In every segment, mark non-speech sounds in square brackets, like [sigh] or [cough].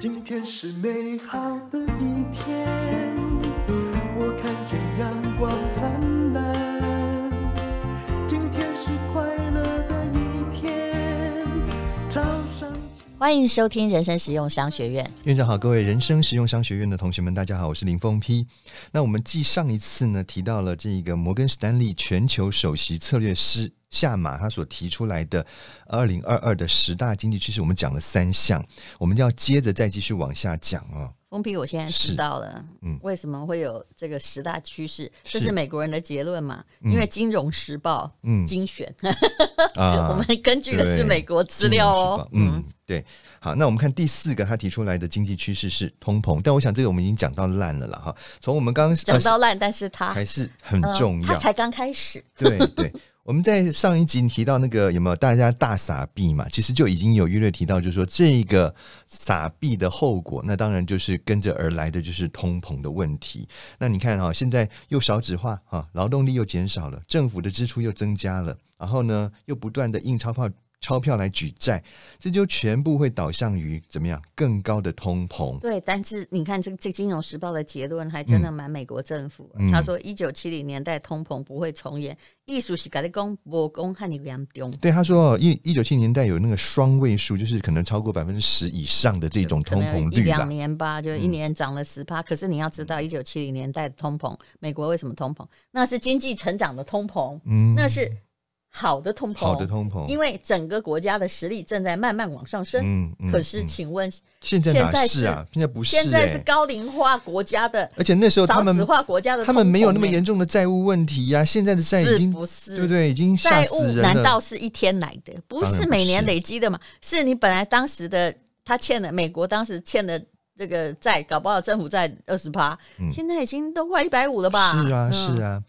今天是美好的一天，我看见阳光灿烂。今天是快乐的一天，早上。欢迎收听人生实用商学院。院长好，各位人生实用商学院的同学们，大家好，我是林峰批。那我们继上一次呢提到了这个摩根士丹利全球首席策略师夏马他所提出来的二零二二的十大经济趋势，我们讲了三项，我们要接着再继续往下讲哦。封皮，我现在知道了，嗯，为什么会有这个十大趋势？这是美国人的结论嘛？因为《金融时报》嗯精选，[laughs] 我们根据的是美国资料哦，嗯，对。好，那我们看第四个，他提出来的经济趋势是通膨，但我想这个我们已经讲到烂了了哈。从我们刚刚讲到烂，但是它还是很重要，它才刚开始。对对。我们在上一集提到那个有没有大家大撒币嘛？其实就已经有约略提到，就是说这个撒币的后果，那当然就是跟着而来的就是通膨的问题。那你看哈，现在又少子化哈，劳动力又减少了，政府的支出又增加了，然后呢又不断的印钞票。钞票来举债，这就全部会导向于怎么样更高的通膨？对，但是你看这个这《金融时报》的结论还真的蛮美国政府。嗯、他说，一九七零年代通膨不会重演，艺术是改的公，我公和你两样对，他说一一九七零年代有那个双位数，就是可能超过百分之十以上的这种通膨率，一两年吧，就一年涨了十趴。嗯、可是你要知道，一九七零年代的通膨，美国为什么通膨？那是经济成长的通膨，嗯，那是。好的通膨，好的通膨，因为整个国家的实力正在慢慢往上升。嗯嗯。可是，请问现在哪是啊？现在不是，现在是高龄化国家的，而且那时候他们少子化国家的，他们没有那么严重的债务问题呀。现在的债已经不是，对不对？已经。债务难道是一天来的？不是每年累积的嘛？是你本来当时的他欠的，美国当时欠的这个债，搞不好政府债二十趴，现在已经都快一百五了吧？是啊，是啊。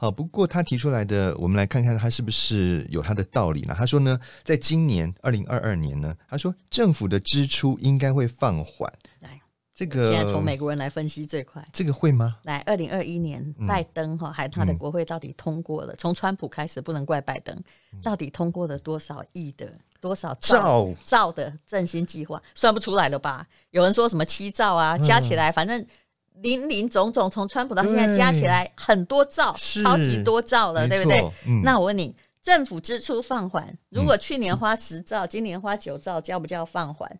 好，不过他提出来的，我们来看看他是不是有他的道理呢？他说呢，在今年二零二二年呢，他说政府的支出应该会放缓。来，这个现在从美国人来分析最快，这个会吗？来，二零二一年拜登哈，还他的国会到底通过了？从、嗯、川普开始，不能怪拜登，到底通过了多少亿的多少兆兆的振兴计划？算不出来了吧？有人说什么七兆啊，加起来反正。林林总总，从川普到现在加起来很多兆，超级多兆了，对不对？嗯、那我问你，政府支出放缓，如果去年花十兆，嗯、今年花九兆，叫不叫放缓？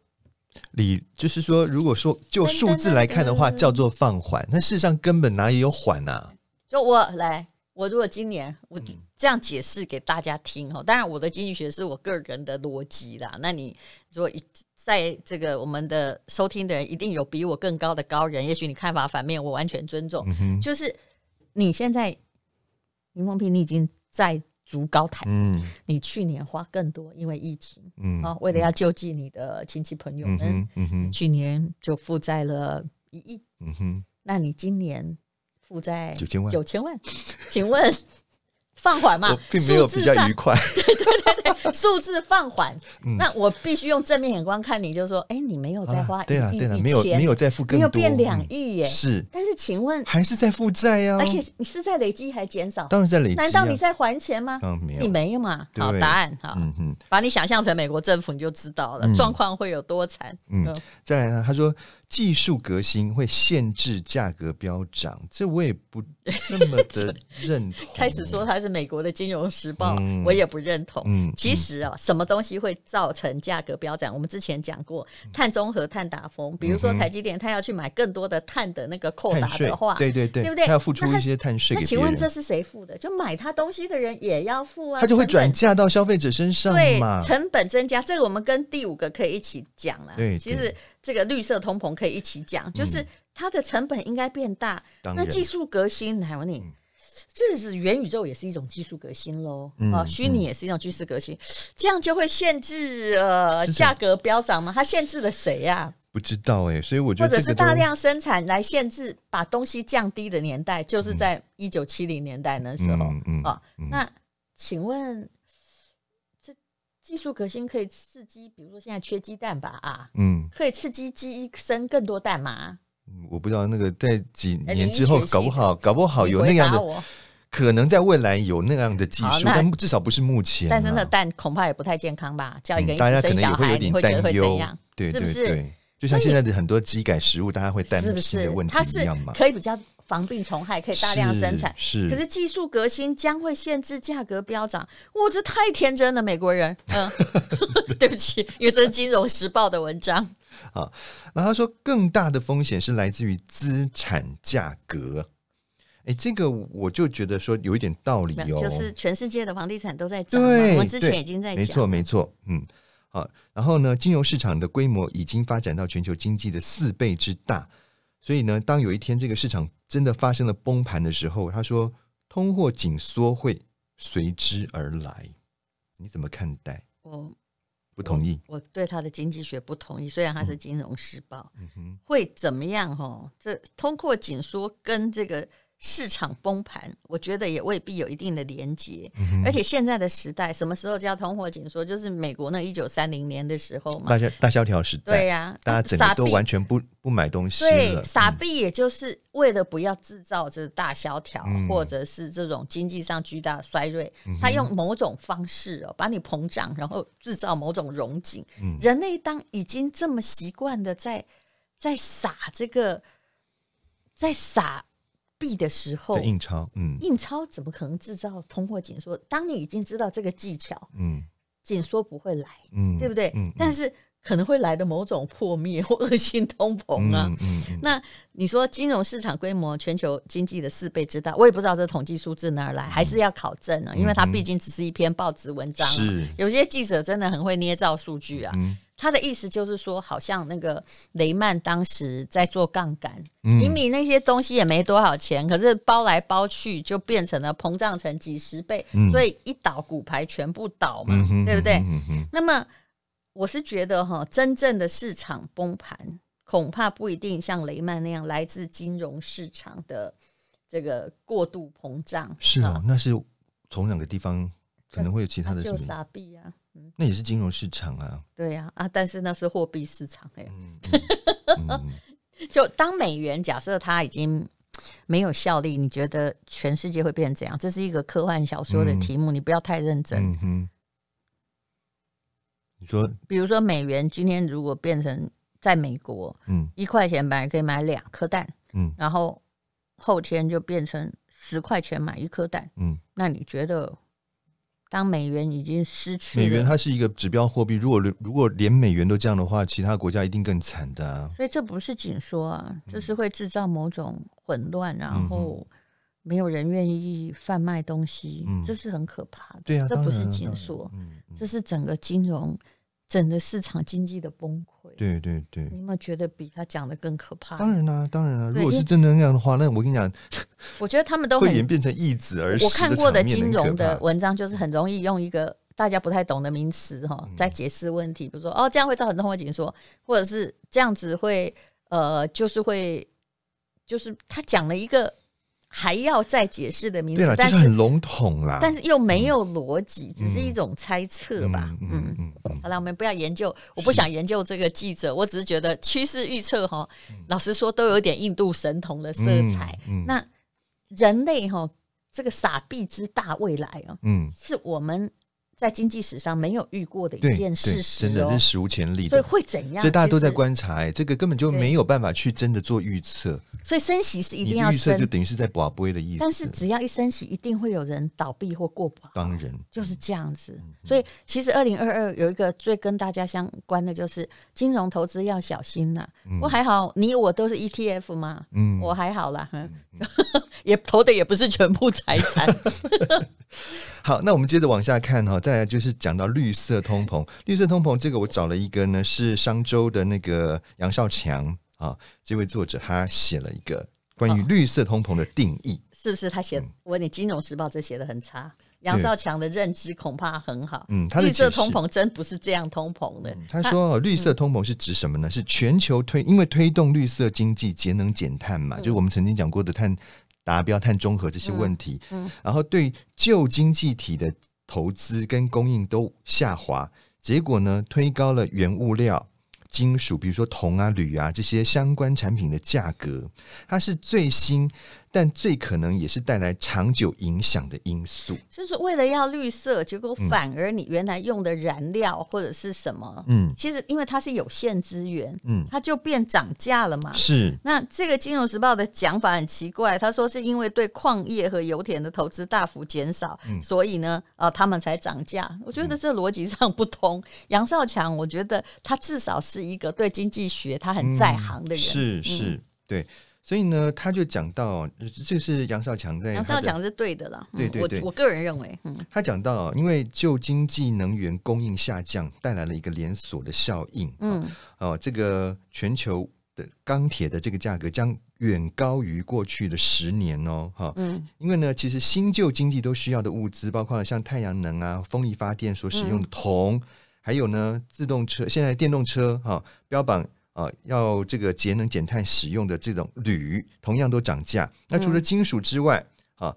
你就是说，如果说就数字来看的话，叫做放缓。那事实上根本哪里有缓啊？就我来，我如果今年我这样解释给大家听哈，当然我的经济学是我个人的逻辑啦。那你如果在这个我们的收听的人一定有比我更高的高人，也许你看法反面，我完全尊重。嗯、就是你现在林峰丕，你已经在足高台。嗯，你去年花更多，因为疫情。嗯，啊，为了要救济你的亲戚朋友们，嗯嗯嗯、去年就负债了一亿。嗯哼，那你今年负债九千万？九千万？请问？放缓嘛，并没有比较愉快。[laughs] 对对对对，数字放缓。那我必须用正面眼光看你，就是说，哎，你没有在花一亿一千，没有没有在付更多，没有变两亿耶。是，但是请问还是在负债呀？而且你是在累积还减少？当然在累积。难道你在还钱吗？没有，你没有嘛？好，答案哈。嗯嗯，把你想象成美国政府，你就知道了状况会有多惨。嗯，再来呢，他说。技术革新会限制价格飙涨，这我也不这么的认同。[laughs] 开始说它是美国的《金融时报》，嗯，我也不认同。嗯，其实啊，什么东西会造成价格飙涨？我们之前讲过，碳中和、碳达峰。比如说台积电，它要去买更多的碳的那个扣打的话，对对对，对不对？它要付出一些碳税。那请问这是谁付的？就买它东西的人也要付啊，它就会转嫁到消费者身上嘛。对，成本增加，这个我们跟第五个可以一起讲了。对，其实。这个绿色通膨可以一起讲，就是它的成本应该变大。嗯、那技术革新，还有你，嗯、这是元宇宙也是一种技术革新喽。嗯、啊，虚拟也是一种技术革新，嗯、这样就会限制呃价格飙涨吗？它限制了谁呀、啊？不知道哎、欸，所以我觉得或者是大量生产来限制，把东西降低的年代，就是在一九七零年代那时候。嗯那请问？技术革新可以刺激，比如说现在缺鸡蛋吧，啊，嗯，可以刺激鸡生更多蛋吗？我不知道那个在几年之后搞不好，搞不好有那样的，可能在未来有那样的技术，但至少不是目前。但是那蛋恐怕也不太健康吧？叫一个大家可能也会有点担忧，对对对，就像现在的很多鸡改食物，大家会担心的问题一样嘛？可以比较防病虫害，可以大量生产。是，可是技术革新将会限制价格飙涨。哇，这太天真了，美国人。嗯，[laughs] 对不起，因为这是《金融时报》的文章。好，那他说更大的风险是来自于资产价格。哎，这个我就觉得说有一点道理哦，就是全世界的房地产都在涨，对，我们之前已经在讲，没错没错，嗯，好，然后呢，金融市场的规模已经发展到全球经济的四倍之大，所以呢，当有一天这个市场真的发生了崩盘的时候，他说通货紧缩会随之而来，你怎么看待？我不同意我，我对他的经济学不同意，虽然他是《金融时报》，嗯哼，会怎么样？哈，这通货紧缩跟这个。市场崩盘，我觉得也未必有一定的连结。嗯、而且现在的时代，什么时候叫通货紧缩？就是美国那一九三零年的时候嘛，大家大萧条时代。对呀、啊，大家整个都完全不不买东西了。对，傻逼也就是为了不要制造这大萧条，嗯、或者是这种经济上巨大衰退，他、用某种方式哦，把你膨胀，然后制造某种融景。嗯、人类当已经这么习惯的在在撒这个，在撒。币的时候，印钞，嗯，印钞怎么可能制造通货紧缩？当你已经知道这个技巧，嗯，紧缩不会来，嗯，对不对？嗯，但是可能会来的某种破灭或恶性通膨啊，嗯，嗯，那你说金融市场规模全球经济的四倍之大，我也不知道这统计数字哪儿来，还是要考证啊，因为它毕竟只是一篇报纸文章，是有些记者真的很会捏造数据啊。他的意思就是说，好像那个雷曼当时在做杠杆，明明那些东西也没多少钱，可是包来包去就变成了膨胀成几十倍，所以一倒骨牌全部倒嘛，对不对？那么我是觉得哈，真正的市场崩盘恐怕不一定像雷曼那样来自金融市场的这个过度膨胀。是啊，那是从两个地方可能会有其他的什么？就傻币啊。那也是金融市场啊，对呀啊，啊，但是那是货币市场哎、欸，嗯 [laughs] 嗯、就当美元假设它已经没有效力，你觉得全世界会变成怎样？这是一个科幻小说的题目，嗯、你不要太认真。嗯哼，你说，比如说美元今天如果变成在美国，嗯，一块钱本来可以买两颗蛋，嗯，然后后天就变成十块钱买一颗蛋，嗯，那你觉得？当美元已经失去，美元它是一个指标货币，如果如果连美元都这样的话，其他国家一定更惨的啊。所以这不是紧缩啊，这是会制造某种混乱，然后没有人愿意贩卖东西，嗯、这是很可怕的。对啊，这不是紧缩，这是整个金融。整个市场经济的崩溃，对对对，你有没有觉得比他讲的更可怕？当然啦、啊，当然啦、啊。如果是真的那样的话，那我跟你讲，我觉得他们都 [laughs] 会演变成易子而死。我看过的金融的文章，就是很容易用一个大家不太懂的名词哈，在解释问题。比如说，哦，这样会造成通货紧缩，或者是这样子会呃，就是会，就是他讲了一个。还要再解释的名字，但是很笼统啦，但是又没有逻辑，只是一种猜测吧。嗯嗯，好了，我们不要研究，我不想研究这个记者，我只是觉得趋势预测哈，老实说都有点印度神童的色彩。那人类哈，这个傻逼之大未来啊，嗯，是我们。在经济史上没有遇过的一件事实，真的是史无前例的。所以会怎样？所以大家都在观察，哎，这个根本就没有办法去真的做预测。所以升息是一定要升，预测就等于是在保杯的意思。但是只要一升息，一定会有人倒闭或过不好。当然就是这样子。所以其实二零二二有一个最跟大家相关的就是金融投资要小心呐。不过还好，你我都是 ETF 嘛，嗯，我还好啦，[laughs] 也投的也不是全部财产。[laughs] 好，那我们接着往下看哈，再来就是讲到绿色通膨。绿色通膨这个我找了一个呢，是商周的那个杨少强啊，这位作者他写了一个关于绿色通膨的定义，哦、是不是？他写，我问你，《金融时报》这写的很差。杨少强的认知恐怕很好。嗯，他的绿色通膨真不是这样通膨的。嗯、他说，绿色通膨是指什么呢？嗯、是全球推，因为推动绿色经济、节能减碳嘛，嗯、就是我们曾经讲过的碳。达标、碳中和这些问题，嗯，嗯，然后对旧经济体的投资跟供应都下滑，结果呢，推高了原物料、金属，比如说铜啊、铝啊这些相关产品的价格。它是最新但最可能也是带来长久影响的因素。就是为了要绿色，结果反而你原来用的燃料或者是什么，嗯，其实因为它是有限资源，嗯，它就变涨价了嘛。是。那这个《金融时报》的讲法很奇怪，他说是因为对矿业和油田的投资大幅减少，嗯、所以呢，呃，他们才涨价。我觉得这逻辑上不通。杨、嗯、少强，我觉得他至少是一个对经济学他很在行的人，嗯、是是、嗯，对。所以呢，他就讲到，这是杨少强在。杨少强是对的啦，对对对，我我个人认为，嗯，他讲到，因为旧经济能源供应下降带来了一个连锁的效应，嗯，哦，这个全球的钢铁的这个价格将远高于过去的十年哦，哈，嗯，因为呢，其实新旧经济都需要的物资，包括了像太阳能啊、风力发电所使用的铜，嗯、还有呢，自动车，现在电动车哈，标榜。啊，要这个节能减碳使用的这种铝，同样都涨价。那除了金属之外，啊，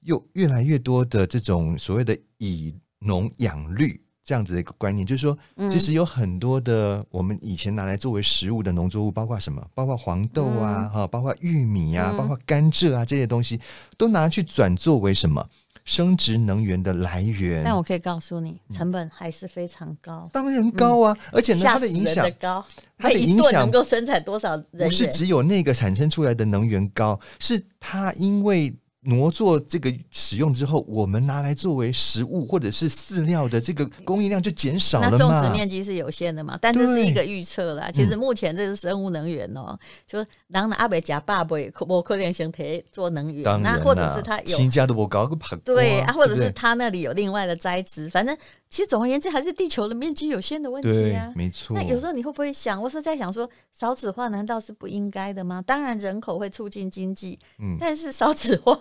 又越来越多的这种所谓的以农养绿这样子的一个观念，就是说，其实有很多的我们以前拿来作为食物的农作物，包括什么？包括黄豆啊，哈，包括玉米啊，包括甘蔗啊这些东西，都拿去转作为什么？生殖能源的来源，但我可以告诉你，成本还是非常高，嗯、当然高啊！而且呢，它的影响高，它的影响能够生产多少人？不是只有那个产生出来的能源高，是它因为。挪作这个使用之后，我们拿来作为食物或者是饲料的这个供应量就减少了种植面积是有限的嘛？但这是一个预测啦。其实目前这是生物能源哦、喔嗯，就当阿北加爸爸可不可能形态做能源，那或者是他有新家都不搞个对啊，或者是他那里有另外的栽植，反正其实总而言之还是地球的面积有限的问题啊。没错。那有时候你会不会想，我是在想说，少子化难道是不应该的吗？当然人口会促进经济，嗯，但是少子化。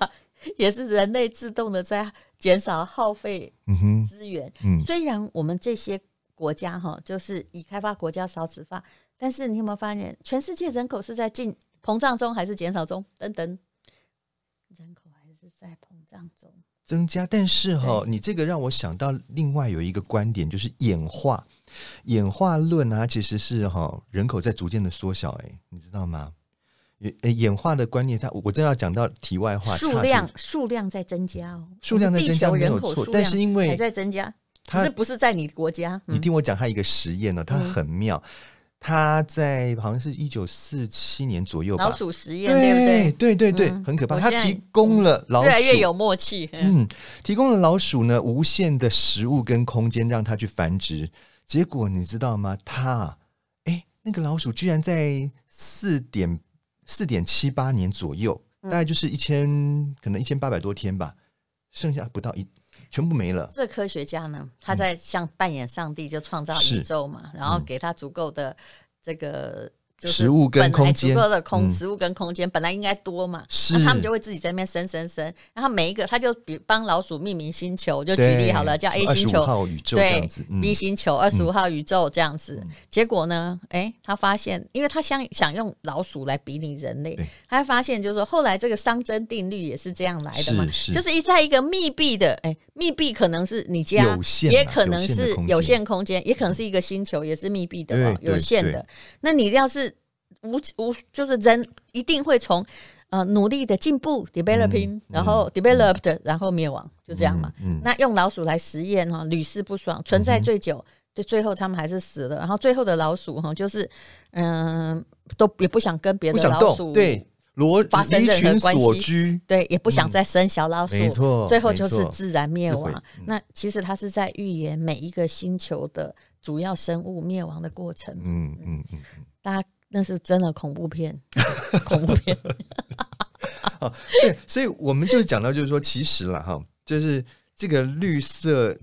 也是人类自动的在减少耗费资源。嗯嗯。虽然我们这些国家哈，就是已开发国家少子化，但是你有没有发现，全世界人口是在进膨胀中还是减少中？等等，人口还是在膨胀中增加。但是哈，你这个让我想到另外有一个观点，就是演化演化论啊，其实是哈人口在逐渐的缩小。哎，你知道吗？演化的观念，它我正要讲到题外话，数量数量在增加哦，数量在增加没有错，但是因为还在增加，它是不是在你国家？你听我讲，它一个实验呢，它很妙，他在好像是一九四七年左右吧，老鼠实验对不对？对对对，很可怕。他提供了老鼠越来越有默契，嗯，提供了老鼠呢无限的食物跟空间让它去繁殖，结果你知道吗？它哎，那个老鼠居然在四点。四点七八年左右，大概就是一千、嗯，可能一千八百多天吧，剩下不到一，全部没了。这科学家呢，他在像扮演上帝，就创造宇宙嘛，然后给他足够的这个。食物跟空间，足够的空食物跟空间本来应该多嘛，那他们就会自己在那边生生生，然后每一个他就比帮老鼠命名星球，就举例好了，叫 A 星球，号宇宙这样子，对，B 星球二十五号宇宙这样子。结果呢，哎，他发现，因为他想想用老鼠来比拟人类，他发现就是说，后来这个熵增定律也是这样来的嘛，就是一在一个密闭的，哎，密闭可能是你家，也可能是有限空间，也可能是一个星球，也是密闭的哦，有限的。那你要是无无就是人一定会从呃努力的进步 developing，、嗯、然后 developed，、嗯、然后灭亡，就这样嘛。嗯嗯、那用老鼠来实验哈，屡试不爽，存在最久，就、嗯、最后他们还是死了。然后最后的老鼠哈，就是嗯、呃，都也不想跟别的老鼠对罗发生任何关系，对，也不想再生小老鼠。没错，最后就是自然灭亡。那其实它是在预言每一个星球的主要生物灭亡的过程。嗯嗯嗯，大家。那是真的恐怖片，[laughs] 恐怖片。[laughs] 哦，对，所以我们就讲到，就是说，其实啦哈，就是这个绿色，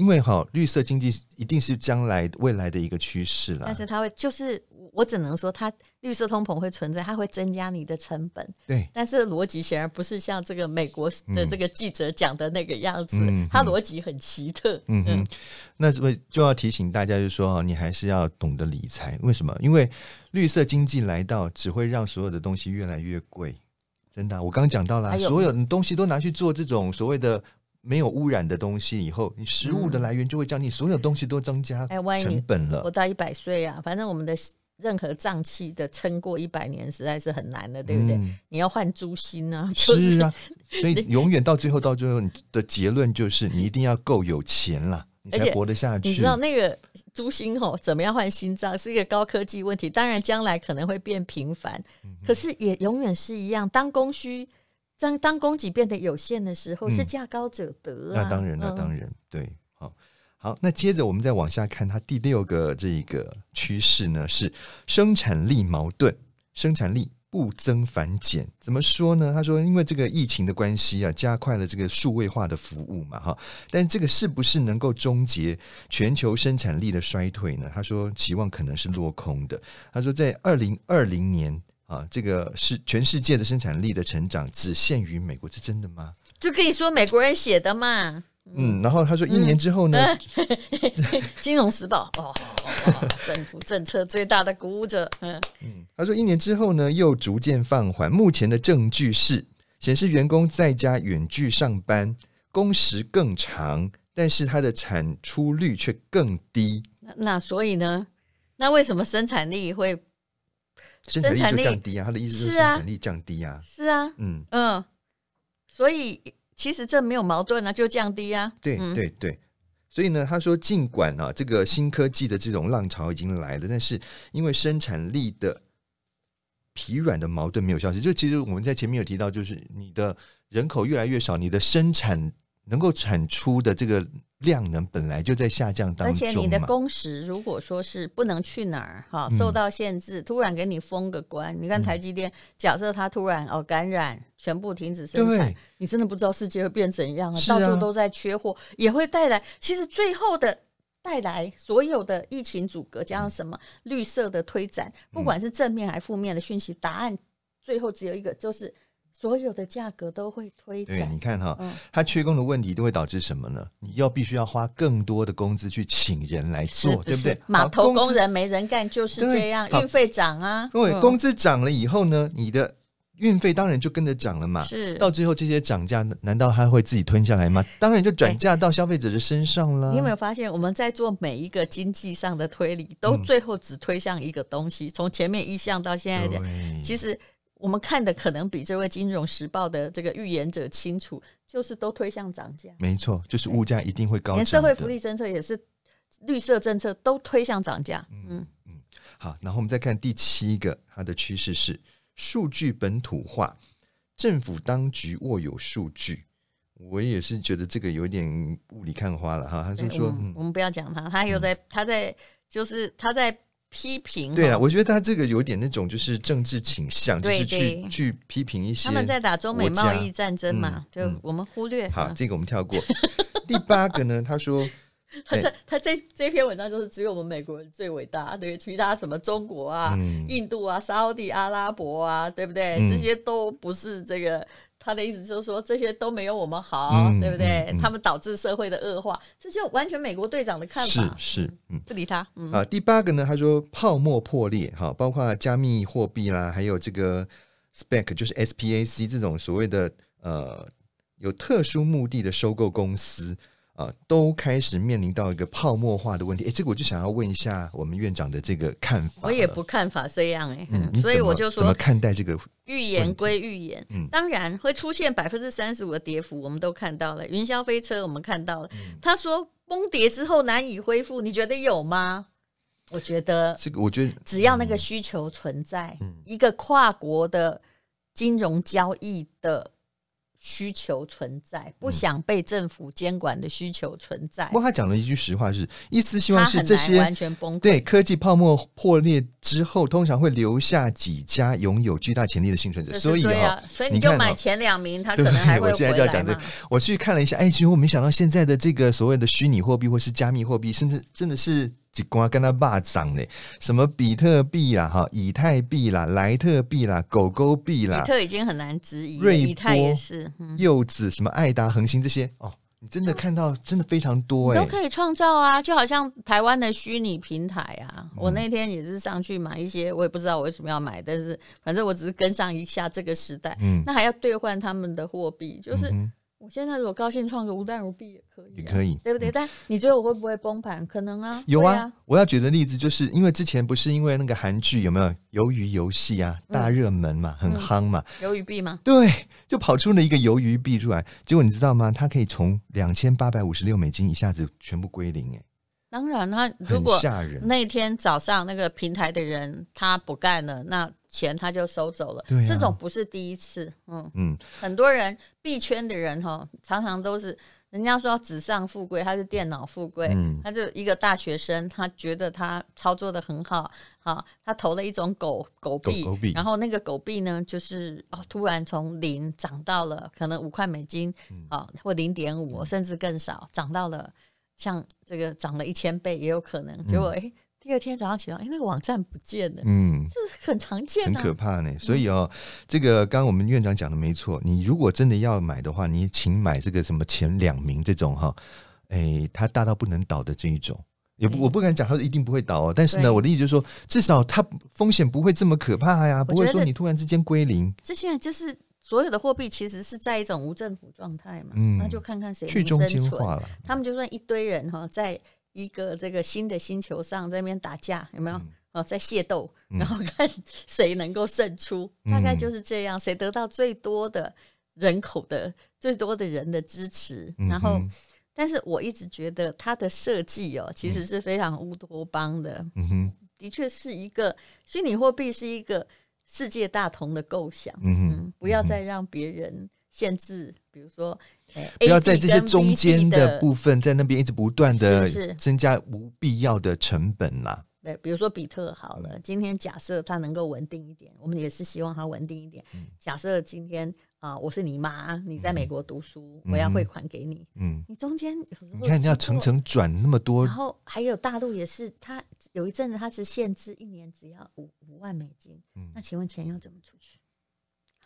因为哈，绿色经济一定是将来未来的一个趋势了。但是它会就是。我只能说，它绿色通膨会存在，它会增加你的成本。对，但是逻辑显然不是像这个美国的这个记者讲的那个样子，嗯、它逻辑很奇特。嗯嗯，那是不是就要提醒大家，就是说，你还是要懂得理财。为什么？因为绿色经济来到，只会让所有的东西越来越贵。真的，我刚刚讲到了，所有的东西都拿去做这种所谓的没有污染的东西，以后你食物的来源就会降低，所有东西都增加成本了。活到一百岁啊，反正我们的。任何脏器的撑过一百年实在是很难的，对不对？嗯、你要换猪心啊，就是、是啊，所以永远到最后，到最后你的结论就是你一定要够有钱了，你才活得下去。你知道那个猪心吼怎么样换心脏是一个高科技问题，当然将来可能会变频繁，嗯、可是也永远是一样。当供需当当供给变得有限的时候，嗯、是价高者得啊。那当然，那当然，嗯、对。好，好那接着我们再往下看，它第六个这个趋势呢是生产力矛盾，生产力不增反减。怎么说呢？他说，因为这个疫情的关系啊，加快了这个数位化的服务嘛，哈。但这个是不是能够终结全球生产力的衰退呢？他说，期望可能是落空的。他说，在二零二零年啊，这个是全世界的生产力的成长只限于美国，是真的吗？就可以说美国人写的嘛。嗯，然后他说，一年之后呢？嗯《[laughs] 金融时报》哦，政府政策最大的鼓舞者。嗯嗯，他说，一年之后呢，又逐渐放缓。目前的证据是显示，员工在家远距上班，工时更长，但是它的产出率却更低。那，那所以呢？那为什么生产力会生产力就降低啊？他的意思是生产力降低啊？是啊，嗯嗯，所以。其实这没有矛盾啊，就降低啊。对对对，所以呢，他说，尽管啊，这个新科技的这种浪潮已经来了，但是因为生产力的疲软的矛盾没有消失。就其实我们在前面有提到，就是你的人口越来越少，你的生产能够产出的这个量能本来就在下降当中，而且你的工时如果说是不能去哪儿哈，受到限制，嗯、突然给你封个关，你看台积电，假设它突然哦感染，全部停止生产，你真的不知道世界会变怎样啊！到处都在缺货，也会带来，其实最后的带来所有的疫情阻隔，加上什么绿色的推展，不管是正面还是负面的讯息，答案最后只有一个，就是。所有的价格都会推涨。对，你看哈，它缺工的问题都会导致什么呢？你要必须要花更多的工资去请人来做，对不对？码头工人没人干就是这样，运费涨啊。对，工资涨了以后呢，你的运费当然就跟着涨了嘛。是，到最后这些涨价，难道他会自己吞下来吗？当然就转嫁到消费者的身上了。你有没有发现，我们在做每一个经济上的推理，都最后只推向一个东西，从前面一项到现在讲，其实。我们看的可能比这位《金融时报》的这个预言者清楚，就是都推向涨价。没错，就是物价一定会高。连社会福利政策也是绿色政策，都推向涨价。嗯嗯，好，然后我们再看第七个，它的趋势是数据本土化，政府当局握有数据。我也是觉得这个有点雾里看花了哈。他是说，我们，嗯、我们不要讲他，他又在，嗯、他在，就是他在。批评对啊，我觉得他这个有点那种就是政治倾向，就是去去批评一些他们在打中美贸易战争嘛，就我们忽略。好，这个我们跳过。[laughs] 第八个呢，他说 [laughs] 他这他这这篇文章就是只有我们美国人最伟大，对其他什么中国啊、印度啊、沙乌地阿拉伯啊，对不对？这些都不是这个。他的意思就是说，这些都没有我们好，嗯、对不对？嗯嗯、他们导致社会的恶化，这就完全美国队长的看法。是是，嗯，不理他。嗯、啊，第八个呢，他说泡沫破裂，哈，包括加密货币啦，还有这个 SPAC，就是 SPAC 这种所谓的呃有特殊目的的收购公司。啊，都开始面临到一个泡沫化的问题。哎，这个我就想要问一下我们院长的这个看法。我也不看法这样哎，嗯，所以我就说怎么看待这个预言归预言，嗯，当然会出现百分之三十五的跌幅，我们都看到了。云霄飞车我们看到了，嗯、他说崩跌之后难以恢复，你觉得有吗？我觉得这个，我觉得只要那个需求存在，嗯、一个跨国的金融交易的。需求存在，不想被政府监管的需求存在。不过、嗯、他讲了一句实话是，是意思希望是这些完全崩溃。对科技泡沫破裂之后，通常会留下几家拥有巨大潜力的幸存者。所以啊，所以你就买前两名，他可能还会现在就要讲这个，我去看了一下，哎，其实我没想到现在的这个所谓的虚拟货币或是加密货币，甚至真的是。几瓜跟他霸涨嘞，什么比特币啦、哈以太币啦、莱特币啦、狗狗币啦，比特已经很难质疑，瑞波以太也是，嗯、柚子什么爱达恒星这些哦，你真的看到真的非常多哎，都可以创造啊，就好像台湾的虚拟平台啊，我那天也是上去买一些，我也不知道我为什么要买，但是反正我只是跟上一下这个时代，嗯，那还要兑换他们的货币，就是。嗯我现在如果高兴创个吴淡如币也可以，也可以，对不对？但你觉得我会不会崩盘？可能啊，有啊。我要举的例子就是因为之前不是因为那个韩剧有没有鱿鱼游戏啊，大热门嘛，很夯嘛，鱿鱼币嘛？对，就跑出了一个鱿鱼币出来，结果你知道吗？它可以从两千八百五十六美金一下子全部归零，哎。当然，他如果那天早上那个平台的人他不干了，那钱他就收走了。对啊，这种不是第一次。嗯嗯，很多人币圈的人哈，常常都是人家说纸上富贵，他是电脑富贵。嗯，他就一个大学生，他觉得他操作的很好，好，他投了一种狗狗币，狗币，然后那个狗币呢，就是哦，突然从零涨到了可能五块美金，啊，或零点五，甚至更少，涨到了。像这个涨了一千倍也有可能，结果哎、嗯，第二天早上起来，哎，那个网站不见了，嗯，[laughs] 这很常见、啊，很可怕呢。所以哦，这个刚刚我们院长讲的没错，你如果真的要买的话，你请买这个什么前两名这种哈，哎，它大到不能倒的这一种，也不我不敢讲它一定不会倒哦，但是呢，我的意思就是说，至少它风险不会这么可怕呀，不会说你突然之间归零。这现在就是。所有的货币其实是在一种无政府状态嘛，嗯那、嗯、就看看谁。去中心化了，他们就算一堆人哈，在一个这个新的星球上在那边打架，有没有？哦、嗯，在械斗，然后看 [laughs] 谁能够胜出，嗯、大概就是这样，谁得到最多的人口的最多的人的支持。嗯、然后，但是我一直觉得它的设计哦，其实是非常乌托邦的。嗯哼，的确是一个虚拟货币，是一个。世界大同的构想，嗯哼，不要再让别人限制，比如说，不要在这些中间的部分在那边一直不断的增加无必要的成本啦。对，比如说比特好了，今天假设它能够稳定一点，我们也是希望它稳定一点。假设今天啊，我是你妈，你在美国读书，我要汇款给你，嗯，你中间你看你要层层转那么多，然后还有大陆也是它。有一阵子，它是限制一年只要五五万美金。嗯，那请问钱要怎么出去？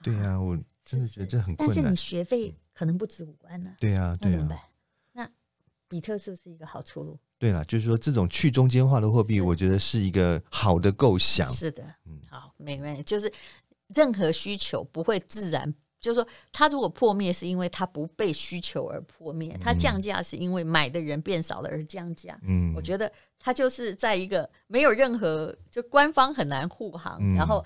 对呀、啊，我真的觉得这很困难。但是你学费可能不止五万呢、啊。对呀、啊，对呀、啊。那比特是不是一个好出路？对了，就是说这种去中间化的货币，我觉得是一个好的构想。是的，嗯，好，没问题。就是任何需求不会自然。就是说，它如果破灭，是因为它不被需求而破灭；它降价，是因为买的人变少了而降价。嗯，我觉得它就是在一个没有任何就官方很难护航，嗯、然后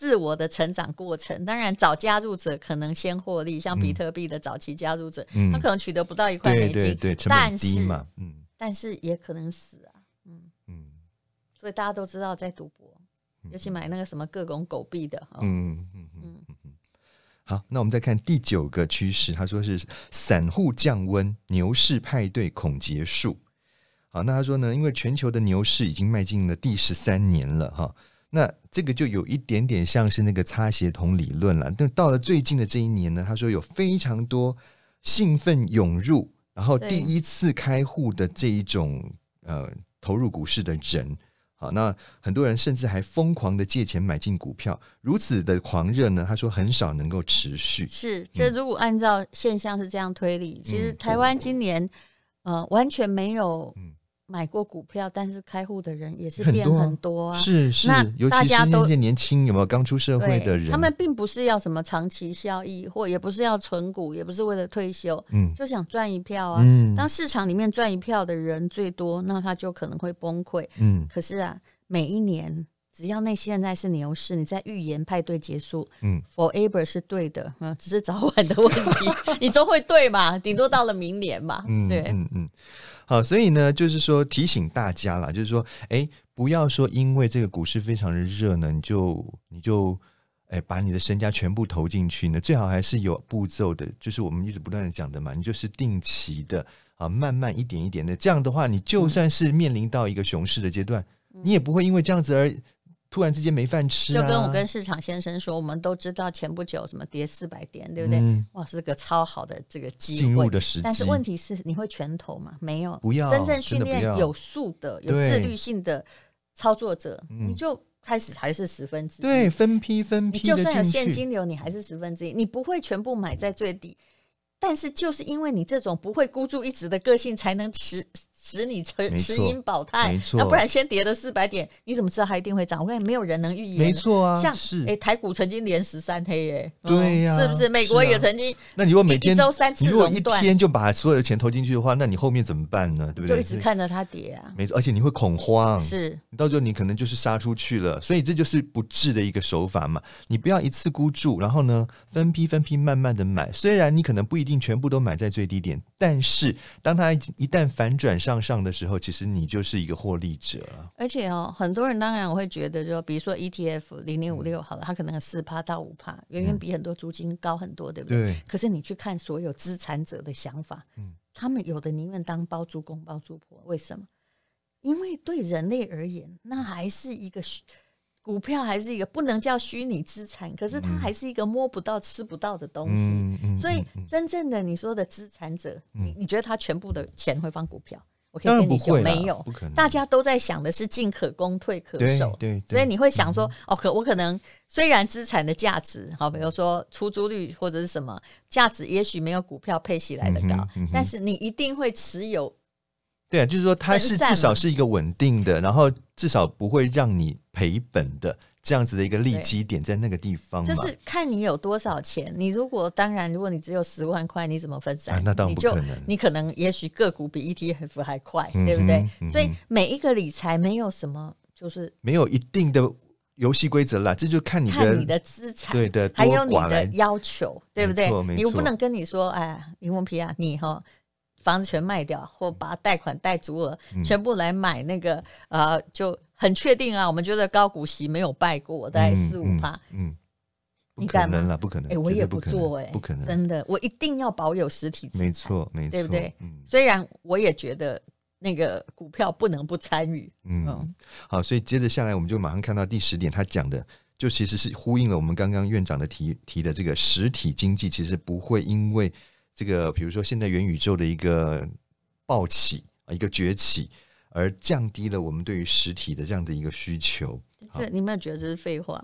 自我的成长过程。当然，早加入者可能先获利，像比特币的早期加入者，嗯、他可能取得不到一块美金，对对对，但是嗯，但是也可能死啊。嗯嗯，所以大家都知道在赌博，尤其买那个什么各种狗币的，嗯嗯嗯。嗯好，那我们再看第九个趋势，他说是散户降温，牛市派对恐结束。好，那他说呢，因为全球的牛市已经迈进了第十三年了，哈，那这个就有一点点像是那个擦鞋童理论了。但到了最近的这一年呢，他说有非常多兴奋涌入，然后第一次开户的这一种呃投入股市的人。好，那很多人甚至还疯狂的借钱买进股票，如此的狂热呢？他说很少能够持续。是，这如果按照现象是这样推理，嗯、其实台湾今年、嗯、呃完全没有买过股票，嗯、但是开户的人也是变很多啊。是是，那大家都尤其是那些年轻有没有刚出社会的人，他们并不是要什么长期效益，或也不是要存股，也不是为了退休，嗯，就想赚一票啊。嗯，当市场里面赚一票的人最多，那他就可能会崩溃。嗯，可是啊。每一年，只要那现在是牛市，你在预言派对结束，嗯，forever 是对的，嗯，只是早晚的问题，[laughs] 你都会对嘛？顶多到了明年嘛，嗯，对，嗯嗯，好，所以呢，就是说提醒大家啦，就是说，哎，不要说因为这个股市非常的热呢，你就你就哎把你的身家全部投进去呢，最好还是有步骤的，就是我们一直不断的讲的嘛，你就是定期的啊，慢慢一点一点的，这样的话，你就算是面临到一个熊市的阶段。你也不会因为这样子而 [laughs] 突然之间没饭吃啊！就跟我跟市场先生说，我们都知道前不久什么跌四百点，对不对？嗯、哇，是个超好的这个机会。进入的时机。但是问题是，你会全投吗？没有，不要。真正训练有素的、有自律性的操作者，你就开始还是十分之一。对，分批分批。就算有现金流，你还是十分之一。你不会全部买在最低。但是就是因为你这种不会孤注一掷的个性，才能持使你持持盈保泰，没错那不然先跌了四百点，你怎么知道它一定会涨？我也没有人能预言。没错啊，像是哎，台股曾经连十三黑耶，对呀是不是？美国也曾经，那你如果每天一周三次你如果一天就把所有的钱投进去的话，那你后面怎么办呢？对不对？就一直看着它跌啊。没错，而且你会恐慌，是你到最后你可能就是杀出去了，所以这就是不智的一个手法嘛。你不要一次孤注，然后呢分批分批慢慢的买。虽然你可能不一定全部都买在最低点，但是当它一旦反转向上的时候，其实你就是一个获利者。而且哦，很多人当然我会觉得，就比如说 ETF 零零五六好了，它可能四趴到五趴，远远比很多租金高很多，对不对？对。可是你去看所有资产者的想法，嗯，他们有的宁愿当包租公包租婆，为什么？因为对人类而言，那还是一个股票，还是一个不能叫虚拟资产，可是它还是一个摸不到、吃不到的东西。嗯嗯、所以，真正的你说的资产者，嗯、你你觉得他全部的钱会放股票？我可以跟你讲，没有，不可能。大家都在想的是进可攻，退可守。对，所以你会想说，嗯、哦，可我可能虽然资产的价值，好，比如说出租率或者是什么价值，也许没有股票配息来的高，嗯嗯、但是你一定会持有。对啊，就是说它是至少是一个稳定的，然后至少不会让你赔本的。这样子的一个利基点在那个地方，就是看你有多少钱。你如果当然，如果你只有十万块，你怎么分散？啊、那当然不可能。你，你可能也许个股比 ETF 还快，嗯、对不对？嗯、所以每一个理财没有什么，就是没有一定的游戏规则啦。这就看你的看你的资产，对的，还有你的要求，对不对？你不能跟你说，哎，林文皮啊，你哈房子全卖掉，或把贷款贷足额、嗯、全部来买那个呃就。很确定啊，我们觉得高股息没有败过，大概四五趴。嗯，不可能了，不可能。哎，我也不做，哎，不可能，真的，我一定要保有实体资产。没错，没错，对不对？虽然我也觉得那个股票不能不参与。嗯，好，所以接着下来，我们就马上看到第十点，他讲的就其实是呼应了我们刚刚院长的提提的这个实体经济，其实不会因为这个，比如说现在元宇宙的一个暴起啊，一个崛起。而降低了我们对于实体的这样的一个需求。这你有没有觉得这是废话？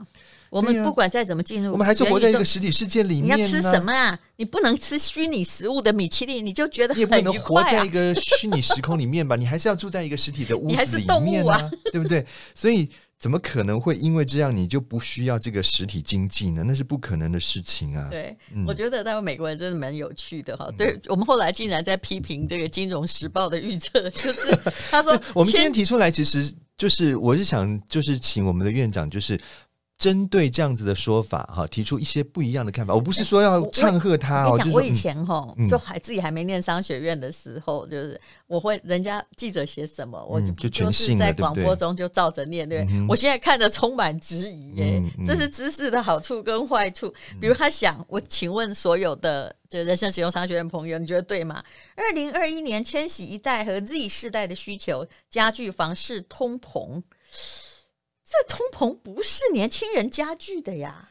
我们不管再怎么进入，我们还是活在一个实体世界里面。你要吃什么啊？你不能吃虚拟食物的米其林，你就觉得。你也不能活在一个虚拟时空里面吧？你还是要住在一个实体的屋 [laughs] 子里面啊，对不对？所以。怎么可能会因为这样你就不需要这个实体经济呢？那是不可能的事情啊！对，嗯、我觉得他们美国人真的蛮有趣的哈。对我们后来竟然在批评这个《金融时报》的预测，就是 [laughs] 他说我们今天提出来，其实就是我是想就是请我们的院长就是。针对这样子的说法，哈，提出一些不一样的看法。我不是说要唱和他哦，我以前哈，就还自己还没念商学院的时候，就是我会人家记者写什么，我就就是在广播中就照着念。对，我现在看着充满质疑，哎，这是知识的好处跟坏处。比如他想，我请问所有的就人生使用商学院朋友，你觉得对吗？二零二一年千禧一代和 Z 世代的需求加剧房市通膨。这通膨不是年轻人加剧的呀，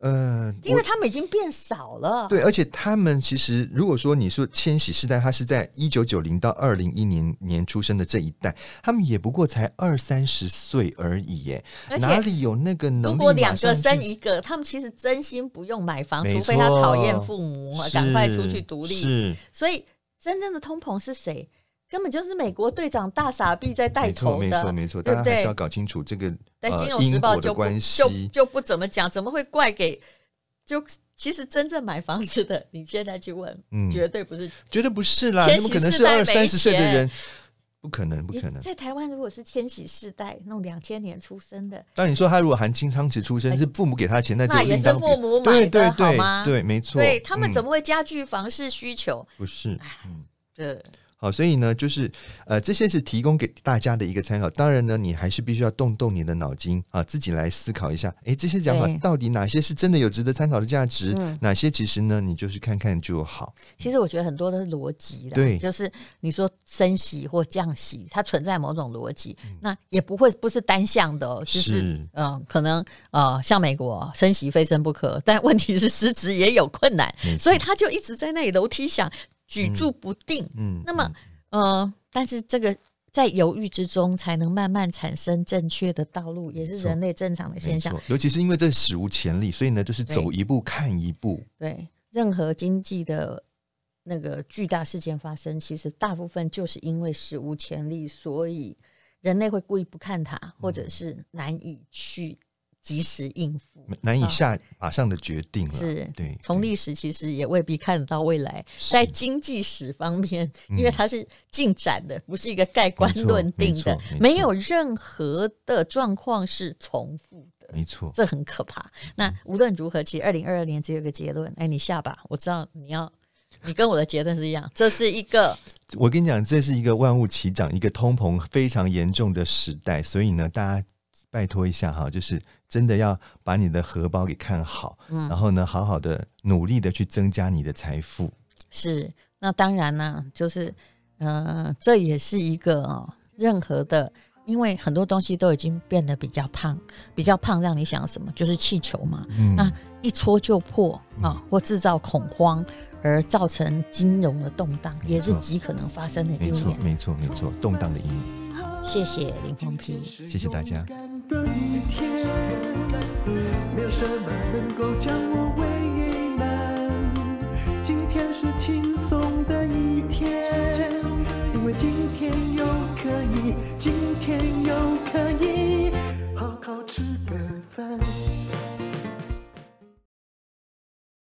呃，因为他们已经变少了。对，而且他们其实，如果说你说千禧世代，他是在一九九零到二零一零年出生的这一代，他们也不过才二三十岁而已，耶，哪里有那个能力？如果两个生一个，他们其实真心不用买房，除非他讨厌父母，赶快出去独立。是，所以真正的通膨是谁？根本就是美国队长大傻逼在带头的，没错没错，大家还是要搞清楚这个。但金融时报就不、呃、就就不怎么讲，怎么会怪给？就其实真正买房子的，你现在去问，嗯，绝对不是，绝对不是啦，怎么可能是二三十岁的人？不可能，不可能。在台湾，如果是千禧世代，那种两千年出生的，但你说他如果含金汤匙出生，是父母给他钱，那那也是父母买的，对对对，好吗？对，没错。对他们怎么会加剧房市需求？不是，嗯，对。好，所以呢，就是呃，这些是提供给大家的一个参考。当然呢，你还是必须要动动你的脑筋啊，自己来思考一下。诶，这些讲法到底哪些是真的有值得参考的价值？嗯、哪些其实呢，你就是看看就好。其实我觉得很多都是逻辑的，对，就是你说升息或降息，它存在某种逻辑，嗯、那也不会不是单向的，就是嗯、呃，可能呃，像美国升息非升不可，但问题是 [laughs] 实质也有困难，所以他就一直在那里楼梯响。举步不定，嗯，嗯那么，呃，但是这个在犹豫之中，才能慢慢产生正确的道路，也是人类正常的现象。尤其是因为这史无前例，所以呢，就是走一步看一步。对，对，任何经济的那个巨大事件发生，其实大部分就是因为史无前例，所以人类会故意不看它，或者是难以去及时应付，难以下马上的决定了。是对，从历史其实也未必看得到未来。在经济史方面，因为它是进展的，不是一个盖棺论定的，没有任何的状况是重复的。没错，这很可怕。那无论如何，其实二零二二年只有一个结论。哎，你下吧，我知道你要，你跟我的结论是一样。这是一个，我跟你讲，这是一个万物齐涨、一个通膨非常严重的时代。所以呢，大家拜托一下哈，就是。真的要把你的荷包给看好，嗯，然后呢，好好的努力的去增加你的财富。是，那当然呢，就是，呃，这也是一个哦，任何的，因为很多东西都已经变得比较胖，比较胖，让你想什么？就是气球嘛，嗯，那一戳就破啊，哦，或制造恐慌而造成金融的动荡，也是极可能发生的一年。没错，没错，没错，动荡的一年。谢谢林峰皮，谢谢大家。没有什么能够将我